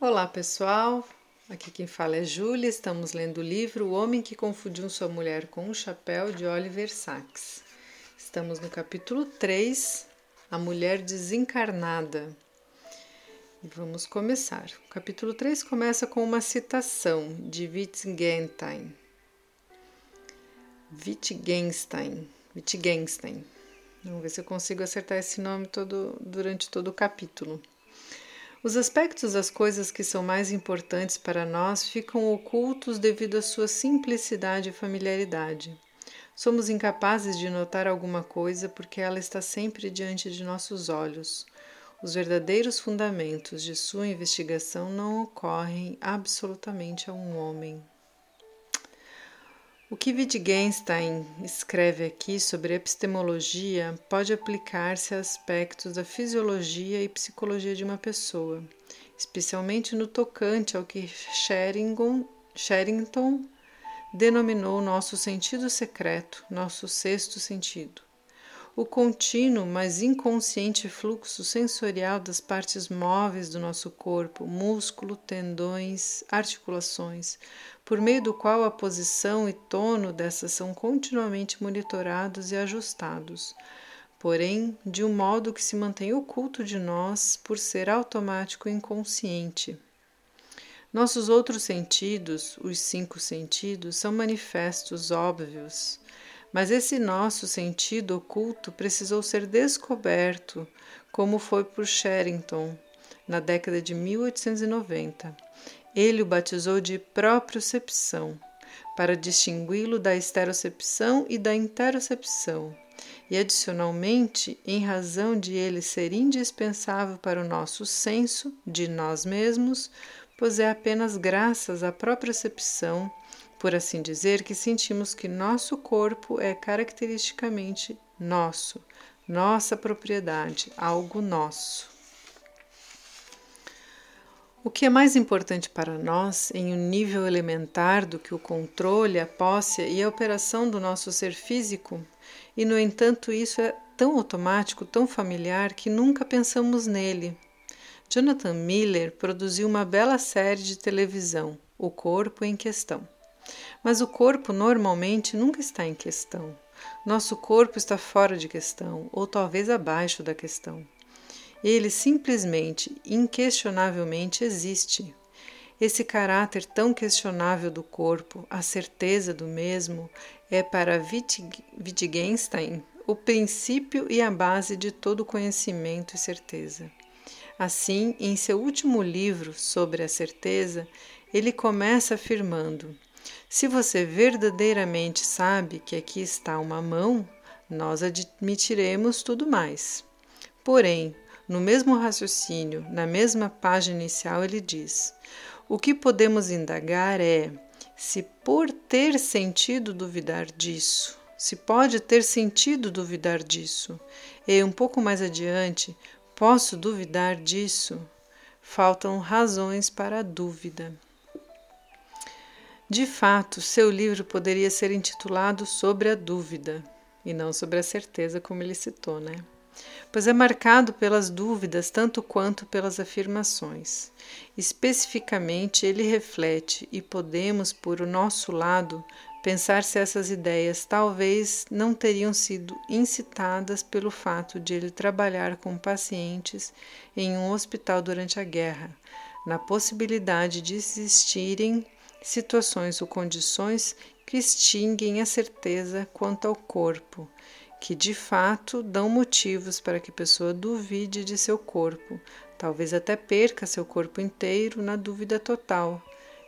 Olá pessoal, aqui quem fala é Júlia. Estamos lendo o livro O Homem que Confundiu Sua Mulher com um Chapéu de Oliver Sacks. Estamos no capítulo 3, A Mulher Desencarnada. E vamos começar. O capítulo 3 começa com uma citação de Wittgenstein. Wittgenstein. Wittgenstein. Vamos ver se eu consigo acertar esse nome todo, durante todo o capítulo. Os aspectos das coisas que são mais importantes para nós ficam ocultos devido à sua simplicidade e familiaridade. Somos incapazes de notar alguma coisa porque ela está sempre diante de nossos olhos. Os verdadeiros fundamentos de sua investigação não ocorrem absolutamente a um homem. O que Wittgenstein escreve aqui sobre epistemologia pode aplicar-se a aspectos da fisiologia e psicologia de uma pessoa, especialmente no tocante ao que Sherrington denominou nosso sentido secreto, nosso sexto sentido o contínuo, mas inconsciente fluxo sensorial das partes móveis do nosso corpo, músculo, tendões, articulações, por meio do qual a posição e tono dessas são continuamente monitorados e ajustados, porém de um modo que se mantém oculto de nós por ser automático e inconsciente. Nossos outros sentidos, os cinco sentidos, são manifestos óbvios mas esse nosso sentido oculto precisou ser descoberto, como foi por Sherrington na década de 1890. Ele o batizou de propriocepção, para distingui-lo da esterocepção e da interocepção, e adicionalmente, em razão de ele ser indispensável para o nosso senso de nós mesmos, pois é apenas graças à propriocepção por assim dizer, que sentimos que nosso corpo é caracteristicamente nosso, nossa propriedade, algo nosso. O que é mais importante para nós em um nível elementar do que o controle, a posse e a operação do nosso ser físico, e no entanto isso é tão automático, tão familiar que nunca pensamos nele. Jonathan Miller produziu uma bela série de televisão, O Corpo em Questão. Mas o corpo normalmente nunca está em questão. Nosso corpo está fora de questão, ou talvez abaixo da questão. Ele simplesmente, inquestionavelmente existe. Esse caráter tão questionável do corpo, a certeza do mesmo, é para Wittgenstein o princípio e a base de todo conhecimento e certeza. Assim, em seu último livro sobre a certeza, ele começa afirmando: se você verdadeiramente sabe que aqui está uma mão, nós admitiremos tudo mais. Porém, no mesmo raciocínio, na mesma página inicial, ele diz: o que podemos indagar é se por ter sentido duvidar disso, se pode ter sentido duvidar disso, e um pouco mais adiante, posso duvidar disso. Faltam razões para a dúvida. De fato, seu livro poderia ser intitulado Sobre a Dúvida, e não sobre a certeza, como ele citou, né? Pois é marcado pelas dúvidas tanto quanto pelas afirmações. Especificamente, ele reflete, e podemos, por o nosso lado, pensar se essas ideias talvez não teriam sido incitadas pelo fato de ele trabalhar com pacientes em um hospital durante a guerra, na possibilidade de existirem situações ou condições que extinguem a certeza quanto ao corpo, que de fato dão motivos para que a pessoa duvide de seu corpo, talvez até perca seu corpo inteiro na dúvida total.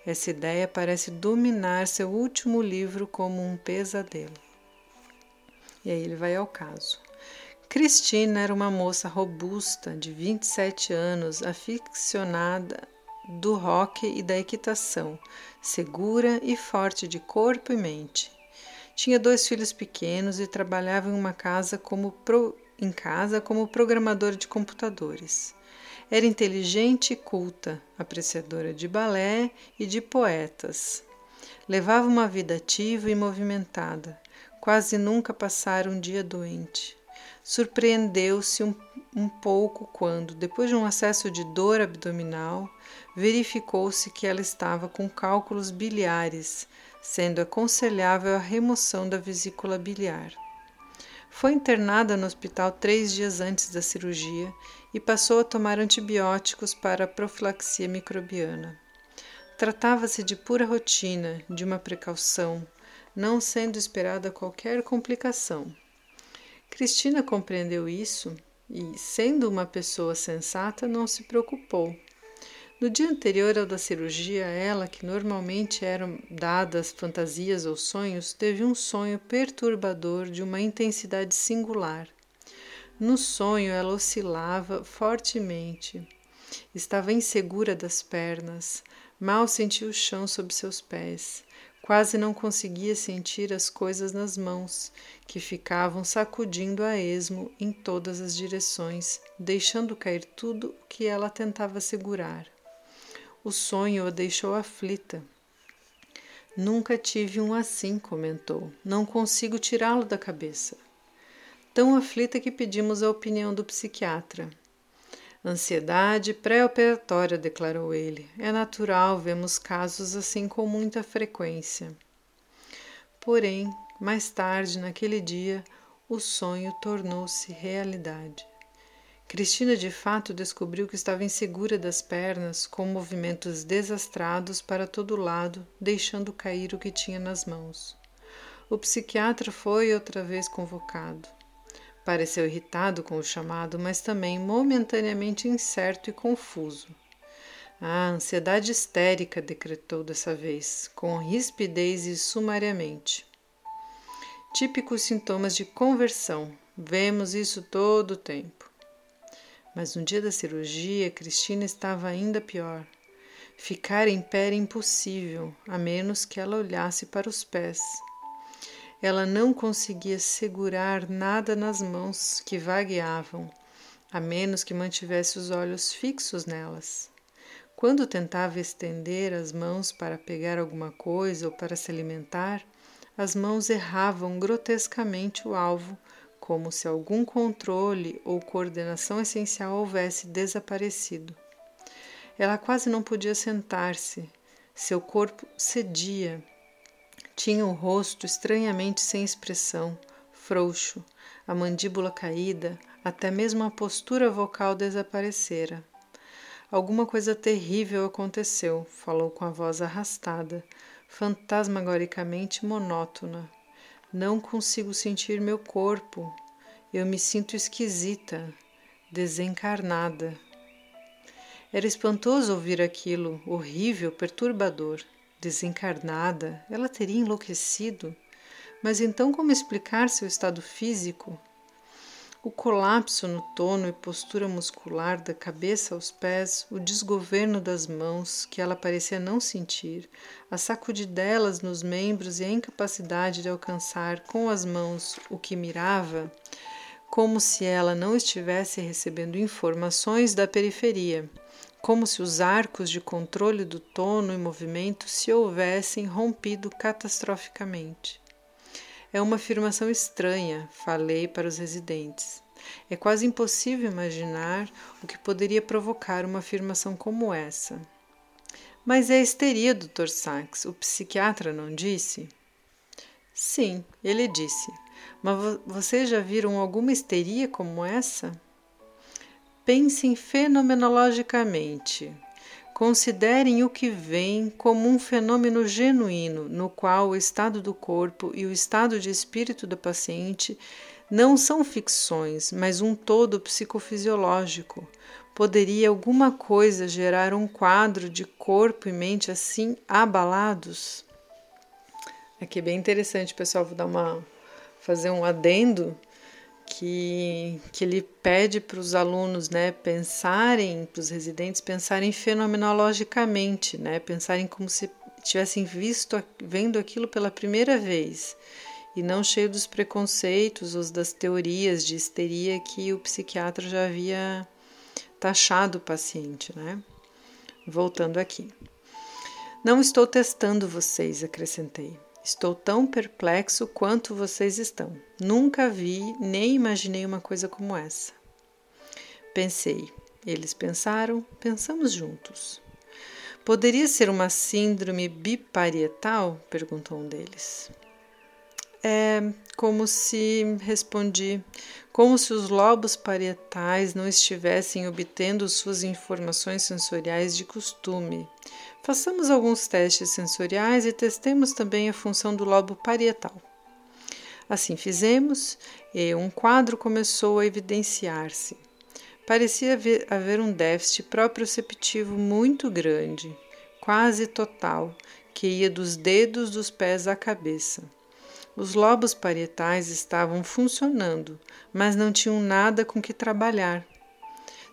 Essa ideia parece dominar seu último livro como um pesadelo. E aí ele vai ao caso. Cristina era uma moça robusta, de 27 anos, aficionada do rock e da equitação, segura e forte de corpo e mente. Tinha dois filhos pequenos e trabalhava em uma casa como pro, em casa como programadora de computadores. Era inteligente e culta, apreciadora de balé e de poetas. Levava uma vida ativa e movimentada. Quase nunca passara um dia doente. Surpreendeu-se um um pouco quando, depois de um acesso de dor abdominal, verificou-se que ela estava com cálculos biliares, sendo aconselhável a remoção da vesícula biliar. Foi internada no hospital três dias antes da cirurgia e passou a tomar antibióticos para a profilaxia microbiana. Tratava-se de pura rotina, de uma precaução, não sendo esperada qualquer complicação. Cristina compreendeu isso e, sendo uma pessoa sensata, não se preocupou. No dia anterior ao da cirurgia, ela, que normalmente eram dadas fantasias ou sonhos, teve um sonho perturbador de uma intensidade singular. No sonho, ela oscilava fortemente. Estava insegura das pernas, mal sentia o chão sob seus pés. Quase não conseguia sentir as coisas nas mãos, que ficavam sacudindo a esmo em todas as direções, deixando cair tudo o que ela tentava segurar. O sonho a deixou aflita. Nunca tive um assim, comentou. Não consigo tirá-lo da cabeça. Tão aflita que pedimos a opinião do psiquiatra. Ansiedade pré-operatória, declarou ele. É natural, vemos casos assim com muita frequência. Porém, mais tarde, naquele dia, o sonho tornou-se realidade. Cristina de fato descobriu que estava insegura das pernas, com movimentos desastrados para todo lado, deixando cair o que tinha nas mãos. O psiquiatra foi outra vez convocado. Pareceu irritado com o chamado, mas também momentaneamente incerto e confuso. A ansiedade histérica, decretou dessa vez, com rispidez e sumariamente. Típicos sintomas de conversão. Vemos isso todo o tempo. Mas no dia da cirurgia, Cristina estava ainda pior. Ficar em pé era impossível, a menos que ela olhasse para os pés. Ela não conseguia segurar nada nas mãos que vagueavam, a menos que mantivesse os olhos fixos nelas. Quando tentava estender as mãos para pegar alguma coisa ou para se alimentar, as mãos erravam grotescamente o alvo, como se algum controle ou coordenação essencial houvesse desaparecido. Ela quase não podia sentar-se, seu corpo cedia tinha o rosto estranhamente sem expressão, frouxo, a mandíbula caída, até mesmo a postura vocal desaparecera. Alguma coisa terrível aconteceu, falou com a voz arrastada, fantasmagoricamente monótona. Não consigo sentir meu corpo. Eu me sinto esquisita, desencarnada. Era espantoso ouvir aquilo, horrível, perturbador desencarnada, ela teria enlouquecido. Mas então, como explicar seu estado físico? O colapso no tono e postura muscular da cabeça aos pés, o desgoverno das mãos, que ela parecia não sentir, a sacudidelas nos membros e a incapacidade de alcançar com as mãos o que mirava, como se ela não estivesse recebendo informações da periferia como se os arcos de controle do tono e movimento se houvessem rompido catastroficamente. É uma afirmação estranha, falei para os residentes. É quase impossível imaginar o que poderia provocar uma afirmação como essa. Mas é histeria, Dr. Sachs, o psiquiatra não disse? Sim, ele disse. Mas vocês já viram alguma histeria como essa? Pensem fenomenologicamente. Considerem o que vem como um fenômeno genuíno, no qual o estado do corpo e o estado de espírito do paciente não são ficções, mas um todo psicofisiológico. Poderia alguma coisa gerar um quadro de corpo e mente assim abalados? Aqui é bem interessante, pessoal. Vou dar uma fazer um adendo que, que ele pede para os alunos né, pensarem, para os residentes pensarem fenomenologicamente, né, pensarem como se tivessem visto, vendo aquilo pela primeira vez e não cheio dos preconceitos ou das teorias de histeria que o psiquiatra já havia taxado o paciente, né? Voltando aqui. Não estou testando vocês, acrescentei. Estou tão perplexo quanto vocês estão. Nunca vi nem imaginei uma coisa como essa. Pensei. Eles pensaram, pensamos juntos. Poderia ser uma síndrome biparietal? perguntou um deles. É como se, respondi, como se os lobos parietais não estivessem obtendo suas informações sensoriais de costume. Façamos alguns testes sensoriais e testemos também a função do lobo parietal. Assim fizemos e um quadro começou a evidenciar-se. Parecia haver um déficit proprioceptivo muito grande, quase total, que ia dos dedos dos pés à cabeça. Os lobos parietais estavam funcionando, mas não tinham nada com que trabalhar.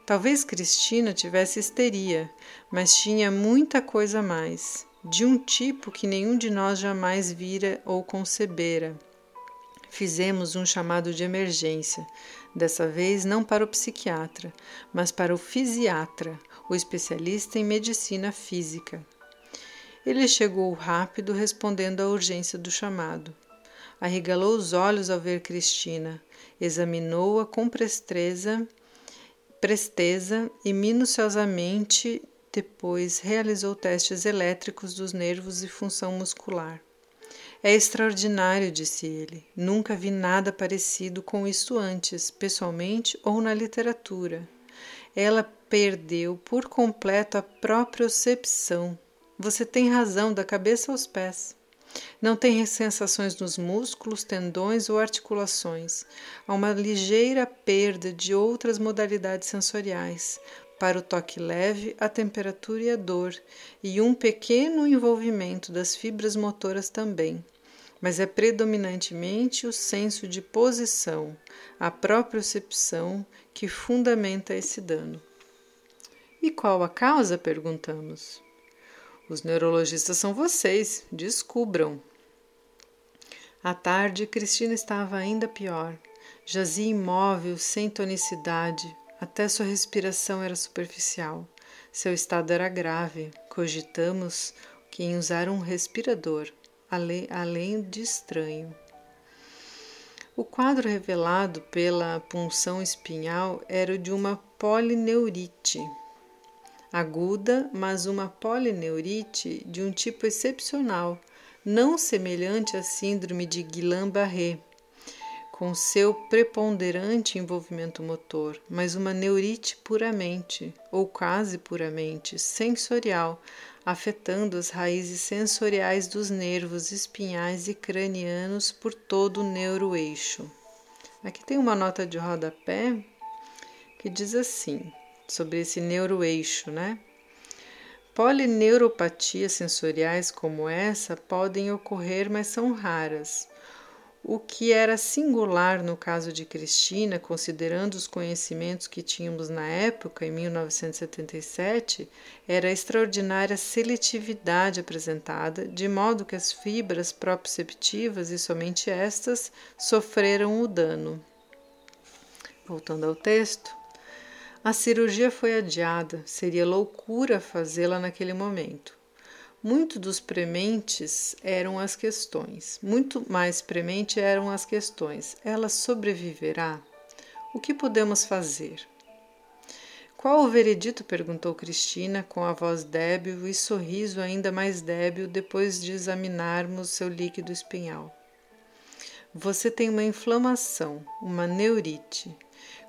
Talvez Cristina tivesse histeria, mas tinha muita coisa mais, de um tipo que nenhum de nós jamais vira ou concebera. Fizemos um chamado de emergência, dessa vez não para o psiquiatra, mas para o fisiatra, o especialista em medicina física. Ele chegou rápido, respondendo à urgência do chamado. Arregalou os olhos ao ver Cristina, examinou-a com presteza, presteza e minuciosamente depois realizou testes elétricos dos nervos e função muscular. É extraordinário, disse ele. Nunca vi nada parecido com isso antes, pessoalmente ou na literatura. Ela perdeu por completo a propriocepção. Você tem razão, da cabeça aos pés. Não tem sensações nos músculos, tendões ou articulações. Há uma ligeira perda de outras modalidades sensoriais, para o toque leve, a temperatura e a dor, e um pequeno envolvimento das fibras motoras também. Mas é predominantemente o senso de posição, a propriocepção, que fundamenta esse dano. E qual a causa? perguntamos. Os neurologistas são vocês, descubram. À tarde, Cristina estava ainda pior. Jazia imóvel, sem tonicidade, até sua respiração era superficial. Seu estado era grave. Cogitamos que em usar um respirador, além de estranho. O quadro revelado pela punção espinhal era o de uma polineurite aguda, mas uma polineurite de um tipo excepcional, não semelhante à síndrome de Guillain-Barré, com seu preponderante envolvimento motor, mas uma neurite puramente, ou quase puramente, sensorial, afetando as raízes sensoriais dos nervos espinhais e cranianos por todo o neuroeixo. Aqui tem uma nota de rodapé que diz assim, sobre esse neuroeixo, né? Polineuropatias sensoriais como essa podem ocorrer, mas são raras. O que era singular no caso de Cristina, considerando os conhecimentos que tínhamos na época, em 1977, era a extraordinária seletividade apresentada, de modo que as fibras proprioceptivas e somente estas sofreram o dano. Voltando ao texto, a cirurgia foi adiada, seria loucura fazê-la naquele momento. Muito dos prementes eram as questões, muito mais premente eram as questões. Ela sobreviverá? O que podemos fazer? Qual o veredito? perguntou Cristina, com a voz débil e sorriso ainda mais débil depois de examinarmos seu líquido espinhal. Você tem uma inflamação, uma neurite.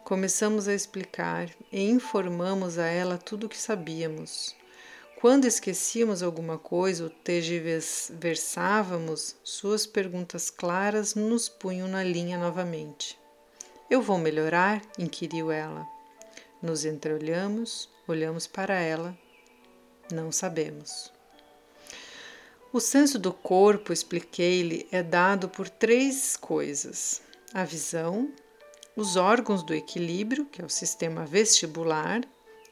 Começamos a explicar e informamos a ela tudo o que sabíamos. Quando esquecíamos alguma coisa ou tergiversávamos, suas perguntas claras nos punham na linha novamente. Eu vou melhorar? inquiriu ela. Nos entreolhamos, olhamos para ela. Não sabemos. O senso do corpo, expliquei-lhe, é dado por três coisas: a visão, os órgãos do equilíbrio, que é o sistema vestibular,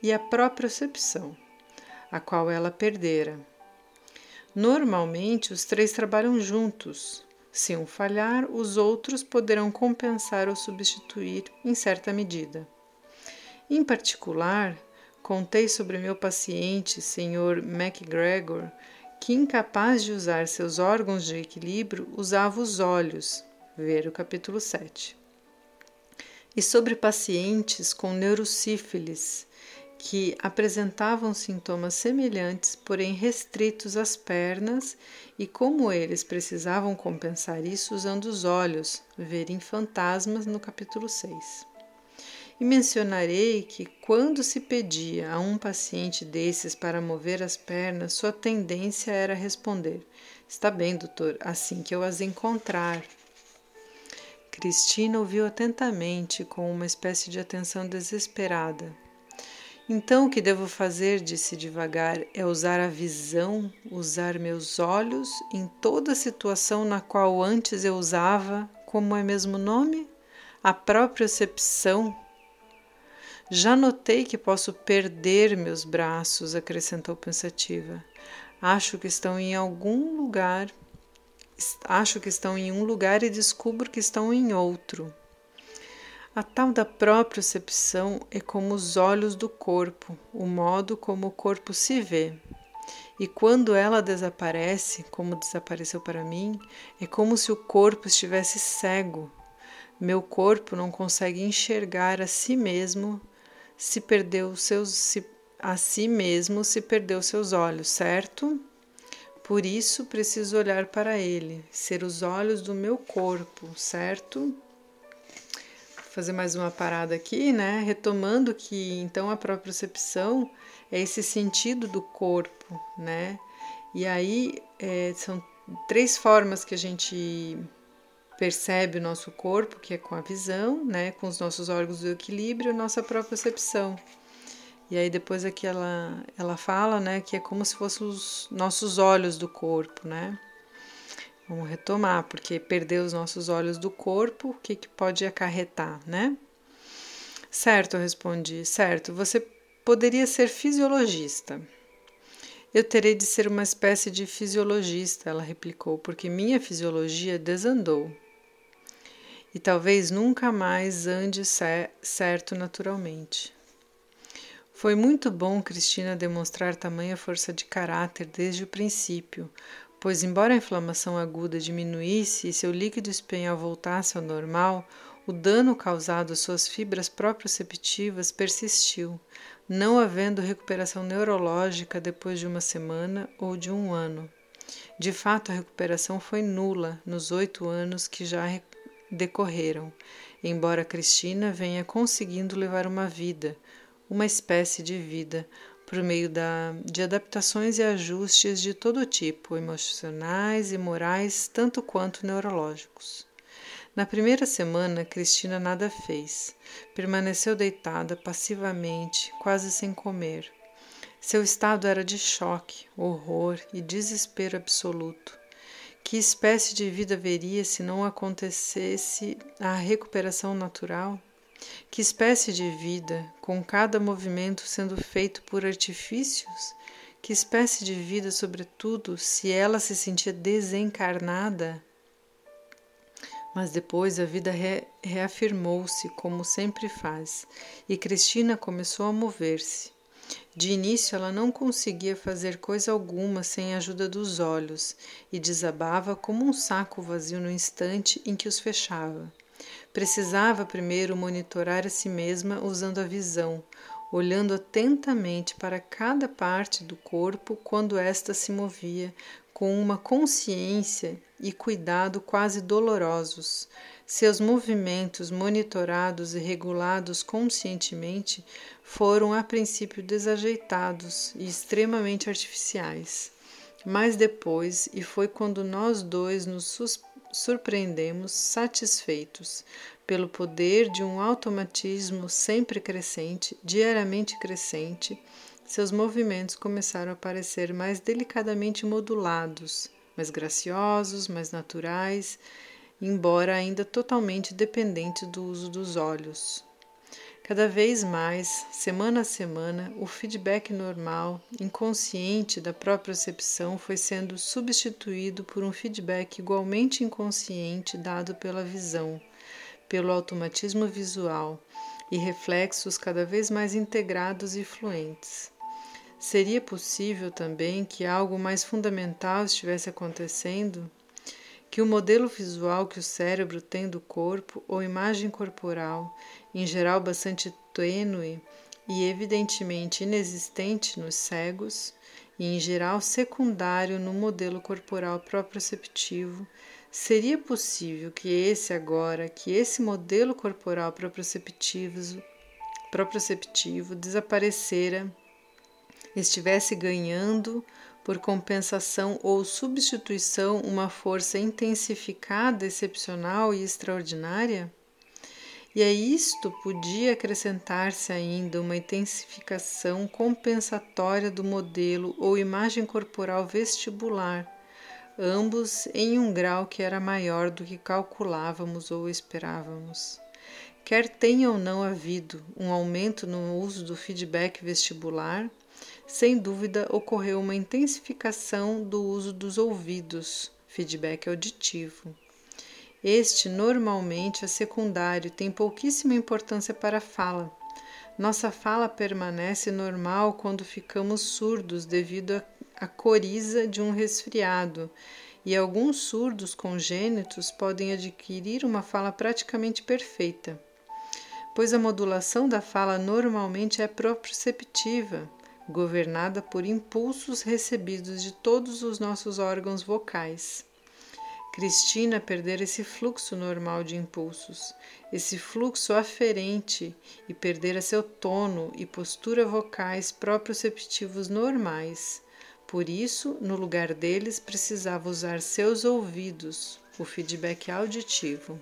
e a propriocepção a qual ela perdera. Normalmente, os três trabalham juntos. Se um falhar, os outros poderão compensar ou substituir em certa medida. Em particular, contei sobre meu paciente, Sr. MacGregor, que, incapaz de usar seus órgãos de equilíbrio, usava os olhos. Ver o capítulo 7. E sobre pacientes com neurosífilis que apresentavam sintomas semelhantes, porém restritos às pernas, e como eles precisavam compensar isso usando os olhos, verem fantasmas no capítulo 6. E mencionarei que, quando se pedia a um paciente desses para mover as pernas, sua tendência era responder: Está bem, doutor, assim que eu as encontrar. Cristina ouviu atentamente, com uma espécie de atenção desesperada. Então o que devo fazer, disse devagar, é usar a visão, usar meus olhos em toda situação na qual antes eu usava, como é mesmo nome? A propriocepção. Já notei que posso perder meus braços, acrescentou pensativa. Acho que estão em algum lugar. Acho que estão em um lugar e descubro que estão em outro. A tal da propriocepção é como os olhos do corpo, o modo como o corpo se vê. E quando ela desaparece, como desapareceu para mim, é como se o corpo estivesse cego. Meu corpo não consegue enxergar a si mesmo se perdeu seus se, a si mesmo se perdeu seus olhos, certo? Por isso preciso olhar para ele, ser os olhos do meu corpo, certo? fazer mais uma parada aqui, né? Retomando que então a propriocepção é esse sentido do corpo, né? E aí é, são três formas que a gente percebe o nosso corpo, que é com a visão, né? Com os nossos órgãos do equilíbrio, nossa propriocepção. E aí depois aqui ela, ela fala, né? Que é como se fossem os nossos olhos do corpo, né? Vamos retomar, porque perder os nossos olhos do corpo, o que, que pode acarretar, né? Certo, eu respondi. Certo, você poderia ser fisiologista. Eu terei de ser uma espécie de fisiologista, ela replicou, porque minha fisiologia desandou. E talvez nunca mais ande certo naturalmente. Foi muito bom Cristina demonstrar tamanha força de caráter desde o princípio, pois, embora a inflamação aguda diminuísse e seu líquido espanhol voltasse ao normal, o dano causado às suas fibras proprioceptivas persistiu, não havendo recuperação neurológica depois de uma semana ou de um ano. De fato, a recuperação foi nula nos oito anos que já decorreram, embora Cristina venha conseguindo levar uma vida, uma espécie de vida, por meio da, de adaptações e ajustes de todo tipo, emocionais e morais, tanto quanto neurológicos. Na primeira semana, Cristina nada fez. Permaneceu deitada passivamente, quase sem comer. Seu estado era de choque, horror e desespero absoluto. Que espécie de vida veria se não acontecesse a recuperação natural? Que espécie de vida, com cada movimento sendo feito por artifícios? Que espécie de vida, sobretudo, se ela se sentia desencarnada? Mas depois a vida re reafirmou-se, como sempre faz, e Cristina começou a mover-se. De início ela não conseguia fazer coisa alguma sem a ajuda dos olhos e desabava como um saco vazio no instante em que os fechava. Precisava primeiro monitorar a si mesma usando a visão, olhando atentamente para cada parte do corpo quando esta se movia, com uma consciência e cuidado quase dolorosos. Seus movimentos, monitorados e regulados conscientemente, foram a princípio desajeitados e extremamente artificiais. Mas depois, e foi quando nós dois nos surpreendemos satisfeitos pelo poder de um automatismo sempre crescente, diariamente crescente, seus movimentos começaram a parecer mais delicadamente modulados, mais graciosos, mais naturais, embora ainda totalmente dependente do uso dos olhos. Cada vez mais, semana a semana, o feedback normal, inconsciente da própria percepção foi sendo substituído por um feedback igualmente inconsciente dado pela visão, pelo automatismo visual e reflexos cada vez mais integrados e fluentes. Seria possível também que algo mais fundamental estivesse acontecendo? que o modelo visual que o cérebro tem do corpo ou imagem corporal, em geral bastante tênue e evidentemente inexistente nos cegos, e em geral secundário no modelo corporal proprioceptivo, seria possível que esse agora, que esse modelo corporal proprioceptivo, proprioceptivo desaparecera, estivesse ganhando por compensação ou substituição uma força intensificada, excepcional e extraordinária? E a isto podia acrescentar-se ainda uma intensificação compensatória do modelo ou imagem corporal vestibular, ambos em um grau que era maior do que calculávamos ou esperávamos. Quer tenha ou não havido um aumento no uso do feedback vestibular, sem dúvida ocorreu uma intensificação do uso dos ouvidos, feedback auditivo. Este normalmente é secundário tem pouquíssima importância para a fala. Nossa fala permanece normal quando ficamos surdos devido à coriza de um resfriado, e alguns surdos congênitos podem adquirir uma fala praticamente perfeita, pois a modulação da fala normalmente é proprioceptiva, governada por impulsos recebidos de todos os nossos órgãos vocais. Cristina perdera esse fluxo normal de impulsos, esse fluxo aferente e perdera seu tono e postura vocais proprioceptivos normais. Por isso, no lugar deles, precisava usar seus ouvidos, o feedback auditivo.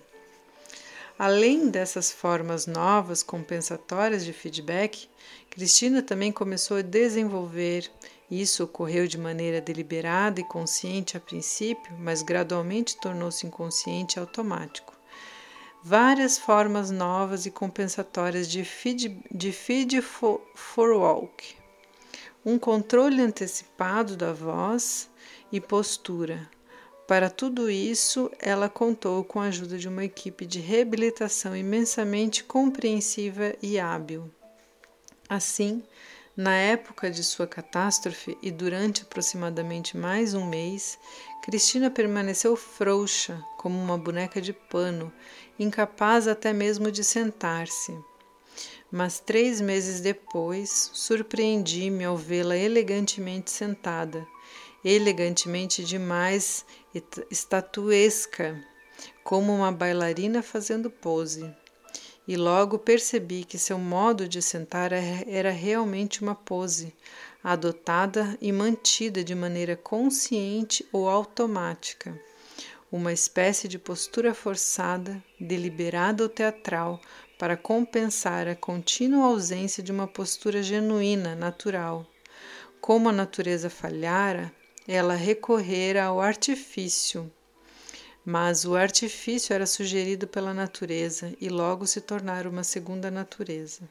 Além dessas formas novas compensatórias de feedback, Cristina também começou a desenvolver. Isso ocorreu de maneira deliberada e consciente a princípio, mas gradualmente tornou-se inconsciente e automático. Várias formas novas e compensatórias de feed, de feed for, for walk, um controle antecipado da voz e postura, para tudo isso, ela contou com a ajuda de uma equipe de reabilitação imensamente compreensiva e hábil. Assim, na época de sua catástrofe e durante aproximadamente mais um mês, Cristina permaneceu frouxa, como uma boneca de pano, incapaz até mesmo de sentar-se. Mas três meses depois, surpreendi-me ao vê-la elegantemente sentada, elegantemente demais estatuesca, como uma bailarina fazendo pose. E logo percebi que seu modo de sentar é, era realmente uma pose, adotada e mantida de maneira consciente ou automática, uma espécie de postura forçada, deliberada ou teatral, para compensar a contínua ausência de uma postura genuína, natural. Como a natureza falhara, ela recorrera ao artifício. Mas o artifício era sugerido pela natureza e logo se tornara uma segunda natureza.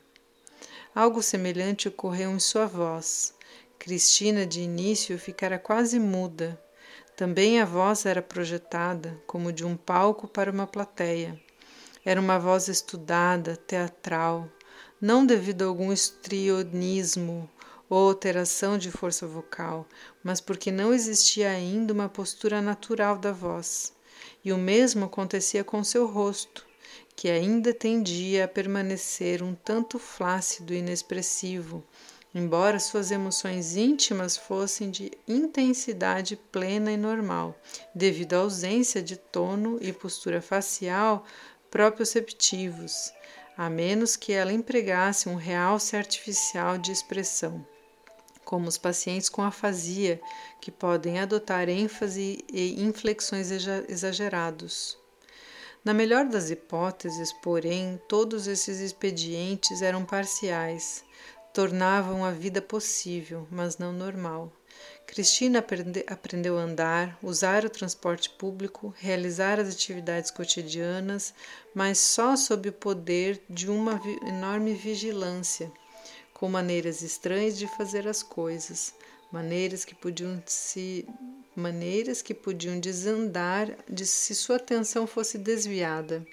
Algo semelhante ocorreu em sua voz. Cristina, de início, ficara quase muda. Também a voz era projetada, como de um palco para uma plateia. Era uma voz estudada, teatral, não devido a algum estrionismo ou alteração de força vocal, mas porque não existia ainda uma postura natural da voz. E o mesmo acontecia com seu rosto, que ainda tendia a permanecer um tanto flácido e inexpressivo, embora suas emoções íntimas fossem de intensidade plena e normal, devido à ausência de tono e postura facial proprioceptivos, a menos que ela empregasse um realce artificial de expressão como os pacientes com afasia, que podem adotar ênfase e inflexões exagerados. Na melhor das hipóteses, porém, todos esses expedientes eram parciais, tornavam a vida possível, mas não normal. Cristina aprende, aprendeu a andar, usar o transporte público, realizar as atividades cotidianas, mas só sob o poder de uma enorme vigilância com maneiras estranhas de fazer as coisas, maneiras que podiam se maneiras que podiam desandar de se sua atenção fosse desviada.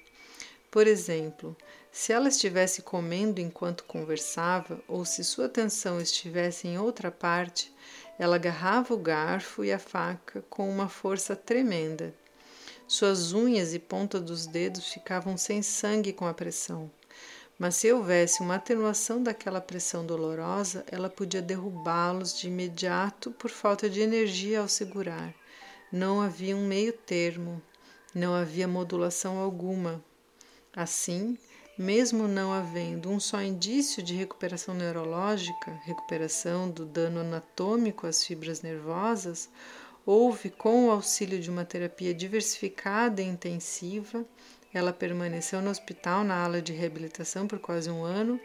Por exemplo, se ela estivesse comendo enquanto conversava, ou se sua atenção estivesse em outra parte, ela agarrava o garfo e a faca com uma força tremenda. Suas unhas e ponta dos dedos ficavam sem sangue com a pressão. Mas se houvesse uma atenuação daquela pressão dolorosa, ela podia derrubá-los de imediato por falta de energia ao segurar. Não havia um meio termo, não havia modulação alguma. Assim, mesmo não havendo um só indício de recuperação neurológica, recuperação do dano anatômico às fibras nervosas, houve, com o auxílio de uma terapia diversificada e intensiva, ela permaneceu no hospital na ala de reabilitação por quase um ano,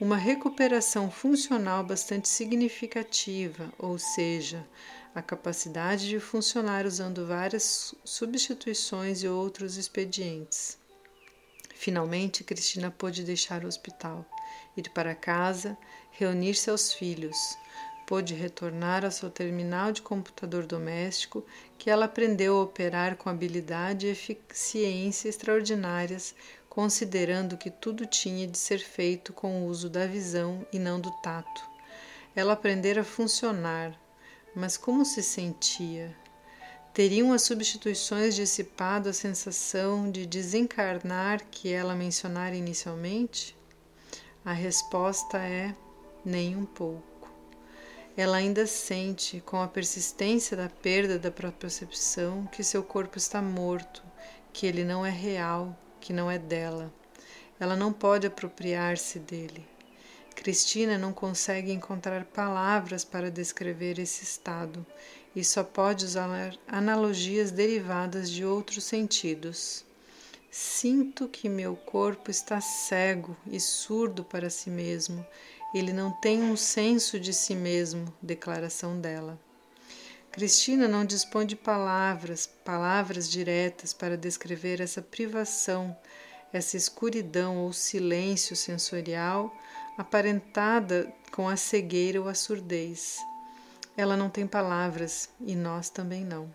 uma recuperação funcional bastante significativa, ou seja, a capacidade de funcionar usando várias substituições e outros expedientes. Finalmente, Cristina pôde deixar o hospital, ir para casa, reunir-se aos filhos. Pôde retornar ao seu terminal de computador doméstico, que ela aprendeu a operar com habilidade e eficiência extraordinárias, considerando que tudo tinha de ser feito com o uso da visão e não do tato. Ela aprendera a funcionar, mas como se sentia? Teriam as substituições dissipado a sensação de desencarnar que ela mencionara inicialmente? A resposta é nem um pouco. Ela ainda sente, com a persistência da perda da percepção, que seu corpo está morto, que ele não é real, que não é dela. Ela não pode apropriar-se dele. Cristina não consegue encontrar palavras para descrever esse estado e só pode usar analogias derivadas de outros sentidos. Sinto que meu corpo está cego e surdo para si mesmo. Ele não tem um senso de si mesmo, declaração dela. Cristina não dispõe de palavras, palavras diretas para descrever essa privação, essa escuridão ou silêncio sensorial aparentada com a cegueira ou a surdez. Ela não tem palavras e nós também não.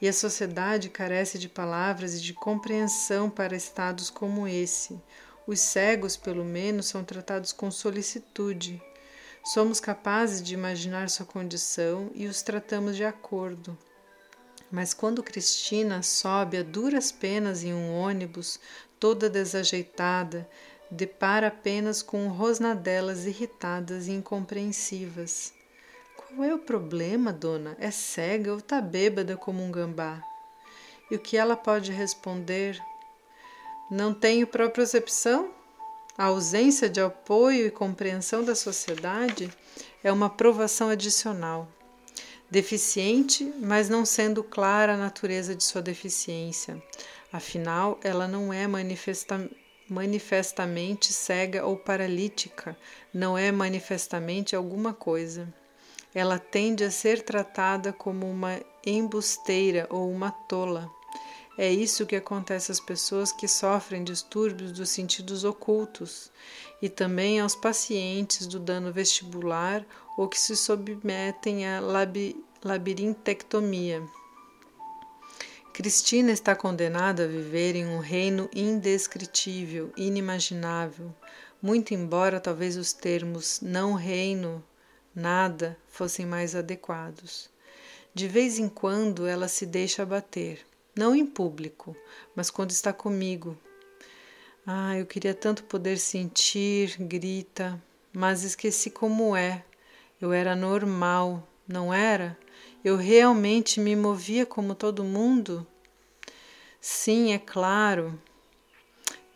E a sociedade carece de palavras e de compreensão para estados como esse. Os cegos, pelo menos, são tratados com solicitude. Somos capazes de imaginar sua condição e os tratamos de acordo. Mas quando Cristina sobe a duras penas em um ônibus, toda desajeitada, depara apenas com rosnadelas irritadas e incompreensivas. Qual é o problema, dona? É cega ou tá bêbada como um gambá? E o que ela pode responder? Não tenho propriocepção? A ausência de apoio e compreensão da sociedade é uma provação adicional. Deficiente, mas não sendo clara a natureza de sua deficiência. Afinal, ela não é manifesta manifestamente cega ou paralítica, não é manifestamente alguma coisa ela tende a ser tratada como uma embusteira ou uma tola. É isso que acontece às pessoas que sofrem distúrbios dos sentidos ocultos e também aos pacientes do dano vestibular ou que se submetem à labi labirintectomia. Cristina está condenada a viver em um reino indescritível, inimaginável, muito embora talvez os termos não reino nada fossem mais adequados. De vez em quando ela se deixa abater, não em público, mas quando está comigo. Ah, eu queria tanto poder sentir, grita, mas esqueci como é. Eu era normal, não era? Eu realmente me movia como todo mundo? Sim, é claro.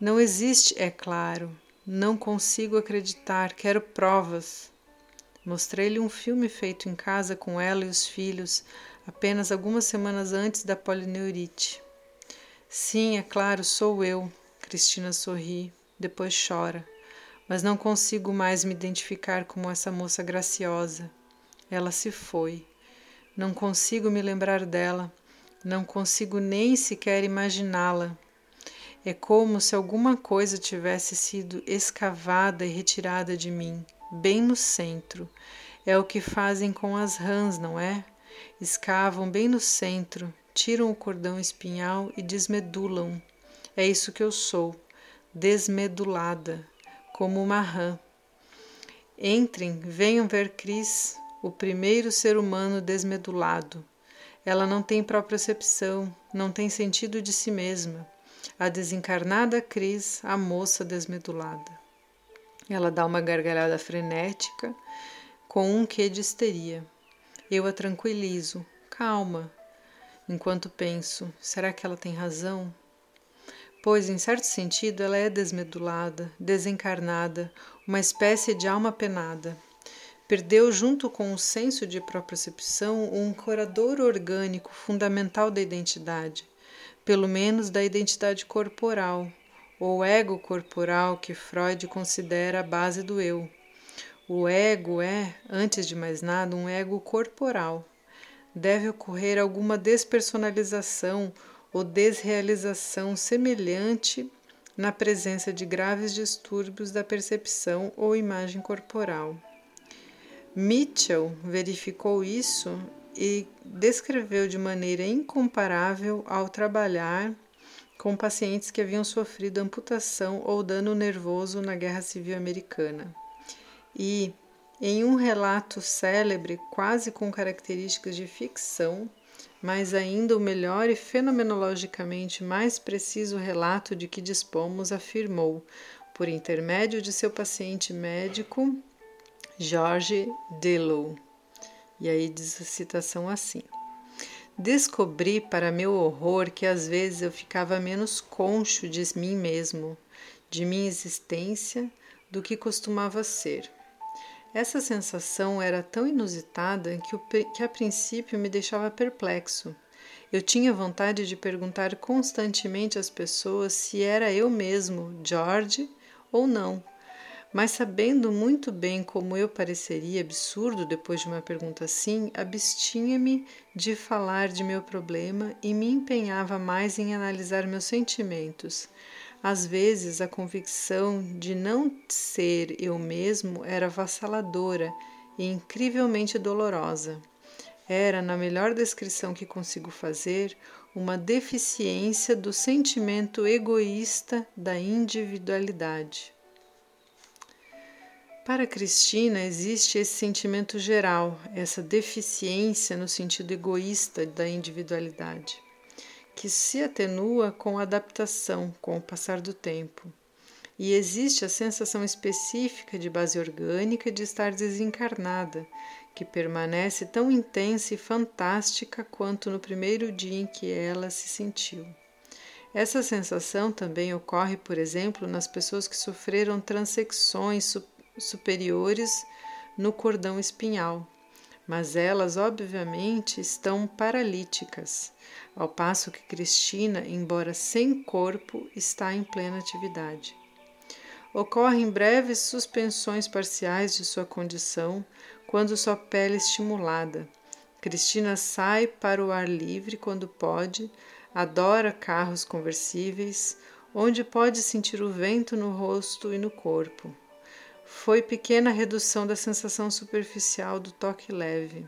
Não existe, é claro. Não consigo acreditar, quero provas. Mostrei-lhe um filme feito em casa com ela e os filhos, apenas algumas semanas antes da polineurite. Sim, é claro, sou eu. Cristina sorri, depois chora. Mas não consigo mais me identificar como essa moça graciosa. Ela se foi. Não consigo me lembrar dela. Não consigo nem sequer imaginá-la. É como se alguma coisa tivesse sido escavada e retirada de mim bem no centro. É o que fazem com as rãs, não é? Escavam bem no centro, tiram o cordão espinhal e desmedulam. É isso que eu sou, desmedulada, como uma rã. Entrem, venham ver Cris, o primeiro ser humano desmedulado. Ela não tem propriocepção, não tem sentido de si mesma. A desencarnada Cris, a moça desmedulada. Ela dá uma gargalhada frenética, com um quê de histeria. Eu a tranquilizo. Calma. Enquanto penso, será que ela tem razão? Pois, em certo sentido, ela é desmedulada, desencarnada, uma espécie de alma penada. Perdeu, junto com o senso de propriocepção, um corador orgânico fundamental da identidade, pelo menos da identidade corporal, ou ego corporal que Freud considera a base do eu. O ego é, antes de mais nada, um ego corporal. Deve ocorrer alguma despersonalização ou desrealização semelhante na presença de graves distúrbios da percepção ou imagem corporal. Mitchell verificou isso e descreveu de maneira incomparável ao trabalhar com pacientes que haviam sofrido amputação ou dano nervoso na Guerra Civil Americana. E, em um relato célebre, quase com características de ficção, mas ainda o melhor e fenomenologicamente mais preciso relato de que dispomos, afirmou, por intermédio de seu paciente médico, George Delow. E aí diz a citação assim: Descobri, para meu horror, que às vezes eu ficava menos concho de mim mesmo, de minha existência, do que costumava ser. Essa sensação era tão inusitada que, o, que a princípio me deixava perplexo. Eu tinha vontade de perguntar constantemente às pessoas se era eu mesmo, George, ou não. Mas sabendo muito bem como eu pareceria absurdo depois de uma pergunta assim, abstinha-me de falar de meu problema e me empenhava mais em analisar meus sentimentos às vezes, a convicção de não ser eu mesmo era avassaladora e incrivelmente dolorosa. Era, na melhor descrição que consigo fazer, uma deficiência do sentimento egoísta da individualidade. Para Cristina, existe esse sentimento geral, essa deficiência no sentido egoísta da individualidade que se atenua com a adaptação, com o passar do tempo. E existe a sensação específica de base orgânica de estar desencarnada, que permanece tão intensa e fantástica quanto no primeiro dia em que ela se sentiu. Essa sensação também ocorre, por exemplo, nas pessoas que sofreram transecções superiores no cordão espinhal, mas elas obviamente estão paralíticas, ao passo que Cristina, embora sem corpo, está em plena atividade. Ocorrem breves suspensões parciais de sua condição quando sua pele é estimulada. Cristina sai para o ar livre quando pode, adora carros conversíveis, onde pode sentir o vento no rosto e no corpo. Foi pequena redução da sensação superficial do toque leve.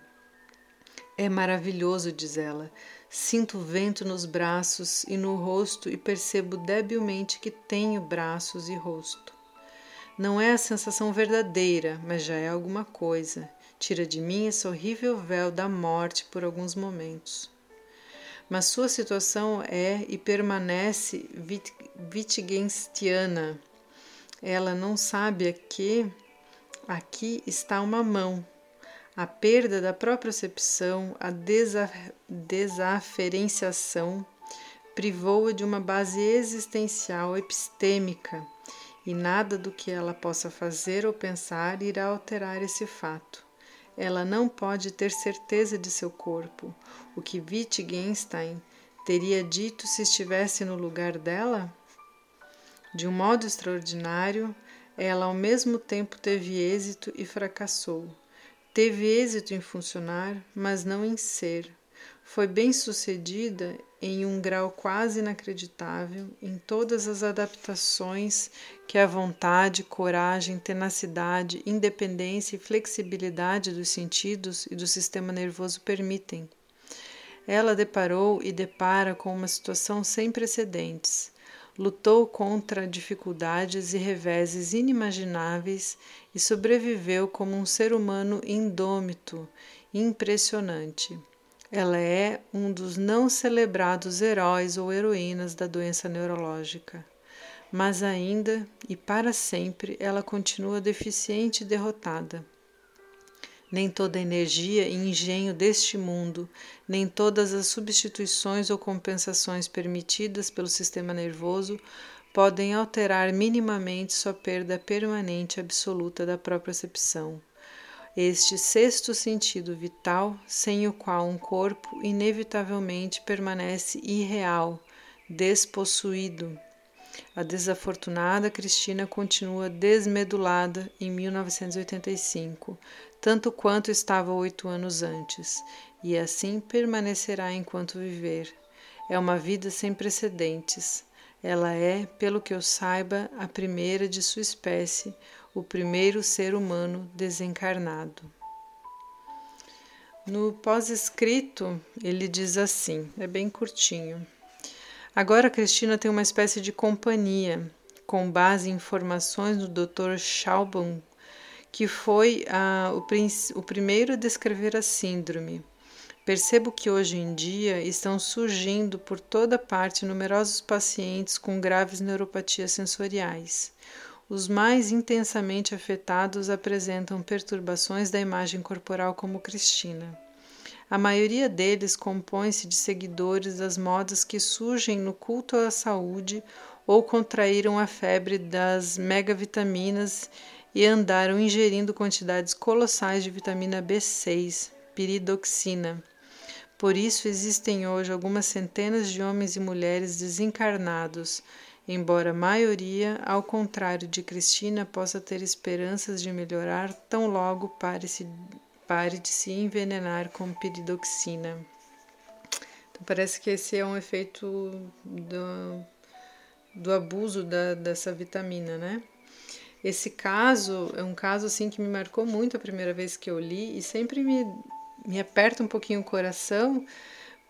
É maravilhoso, diz ela. Sinto vento nos braços e no rosto e percebo debilmente que tenho braços e rosto. Não é a sensação verdadeira, mas já é alguma coisa. Tira de mim esse horrível véu da morte por alguns momentos. Mas sua situação é e permanece Wittgenstiana ela não sabe que aqui está uma mão. A perda da propriocepção, a desaferenciação privou-a de uma base existencial epistêmica e nada do que ela possa fazer ou pensar irá alterar esse fato. Ela não pode ter certeza de seu corpo, o que Wittgenstein teria dito se estivesse no lugar dela? De um modo extraordinário, ela ao mesmo tempo teve êxito e fracassou. Teve êxito em funcionar, mas não em ser. Foi bem sucedida em um grau quase inacreditável em todas as adaptações que a vontade, coragem, tenacidade, independência e flexibilidade dos sentidos e do sistema nervoso permitem. Ela deparou e depara com uma situação sem precedentes lutou contra dificuldades e reveses inimagináveis e sobreviveu como um ser humano indômito, impressionante. ela é um dos não celebrados heróis ou heroínas da doença neurológica. Mas ainda e para sempre ela continua deficiente e derrotada. Nem toda energia e engenho deste mundo, nem todas as substituições ou compensações permitidas pelo sistema nervoso podem alterar minimamente sua perda permanente absoluta da própria percepção este sexto sentido vital, sem o qual um corpo inevitavelmente permanece irreal, despossuído. A desafortunada Cristina continua desmedulada em 1985, tanto quanto estava oito anos antes, e assim permanecerá enquanto viver. É uma vida sem precedentes. Ela é, pelo que eu saiba, a primeira de sua espécie, o primeiro ser humano desencarnado. No pós-escrito, ele diz assim: é bem curtinho. Agora Cristina tem uma espécie de companhia, com base em informações do Dr. Schaubon, que foi ah, o, o primeiro a descrever a síndrome. Percebo que hoje em dia estão surgindo por toda parte numerosos pacientes com graves neuropatias sensoriais. Os mais intensamente afetados apresentam perturbações da imagem corporal, como Cristina. A maioria deles compõe-se de seguidores das modas que surgem no culto à saúde ou contraíram a febre das megavitaminas e andaram ingerindo quantidades colossais de vitamina B6, piridoxina por isso existem hoje algumas centenas de homens e mulheres desencarnados, embora a maioria, ao contrário de Cristina, possa ter esperanças de melhorar tão logo pare, -se, pare de se envenenar com piridoxina. Então, parece que esse é um efeito do, do abuso da, dessa vitamina, né? Esse caso é um caso assim que me marcou muito a primeira vez que eu li e sempre me me aperta um pouquinho o coração,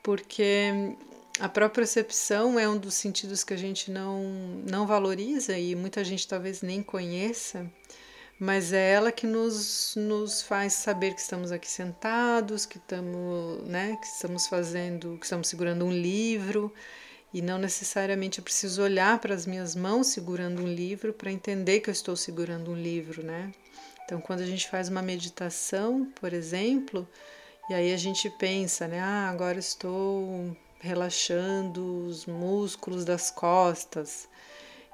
porque a própria percepção é um dos sentidos que a gente não, não valoriza e muita gente talvez nem conheça, mas é ela que nos, nos faz saber que estamos aqui sentados, que estamos, né, que estamos fazendo, que estamos segurando um livro, e não necessariamente eu preciso olhar para as minhas mãos segurando um livro para entender que eu estou segurando um livro, né? Então, quando a gente faz uma meditação, por exemplo, e aí a gente pensa, né? Ah, agora estou relaxando os músculos das costas.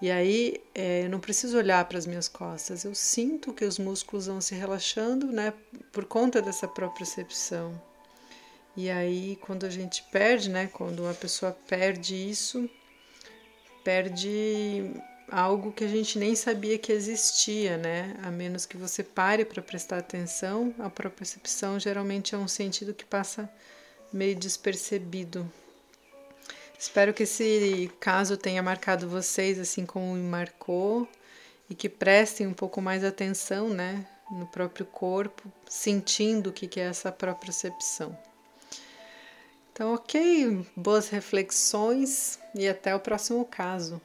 E aí é, eu não preciso olhar para as minhas costas, eu sinto que os músculos vão se relaxando, né? Por conta dessa própria percepção. E aí quando a gente perde, né? Quando uma pessoa perde isso, perde algo que a gente nem sabia que existia, né? A menos que você pare para prestar atenção, a própria percepção geralmente é um sentido que passa meio despercebido. Espero que esse caso tenha marcado vocês assim como me marcou e que prestem um pouco mais atenção, né, no próprio corpo, sentindo o que é essa própria percepção. Então, ok, boas reflexões e até o próximo caso.